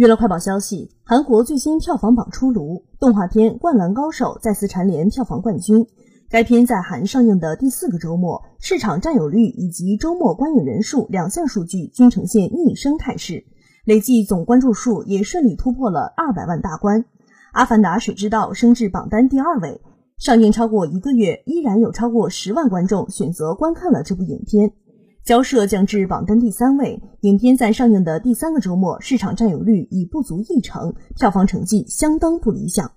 娱乐快报消息：韩国最新票房榜出炉，动画片《灌篮高手》再次蝉联票房冠军。该片在韩上映的第四个周末，市场占有率以及周末观影人数两项数据均呈现逆升态势，累计总关注数也顺利突破了二百万大关。《阿凡达：水之道》升至榜单第二位，上映超过一个月，依然有超过十万观众选择观看了这部影片。交涉降至榜单第三位，影片在上映的第三个周末，市场占有率已不足一成，票房成绩相当不理想。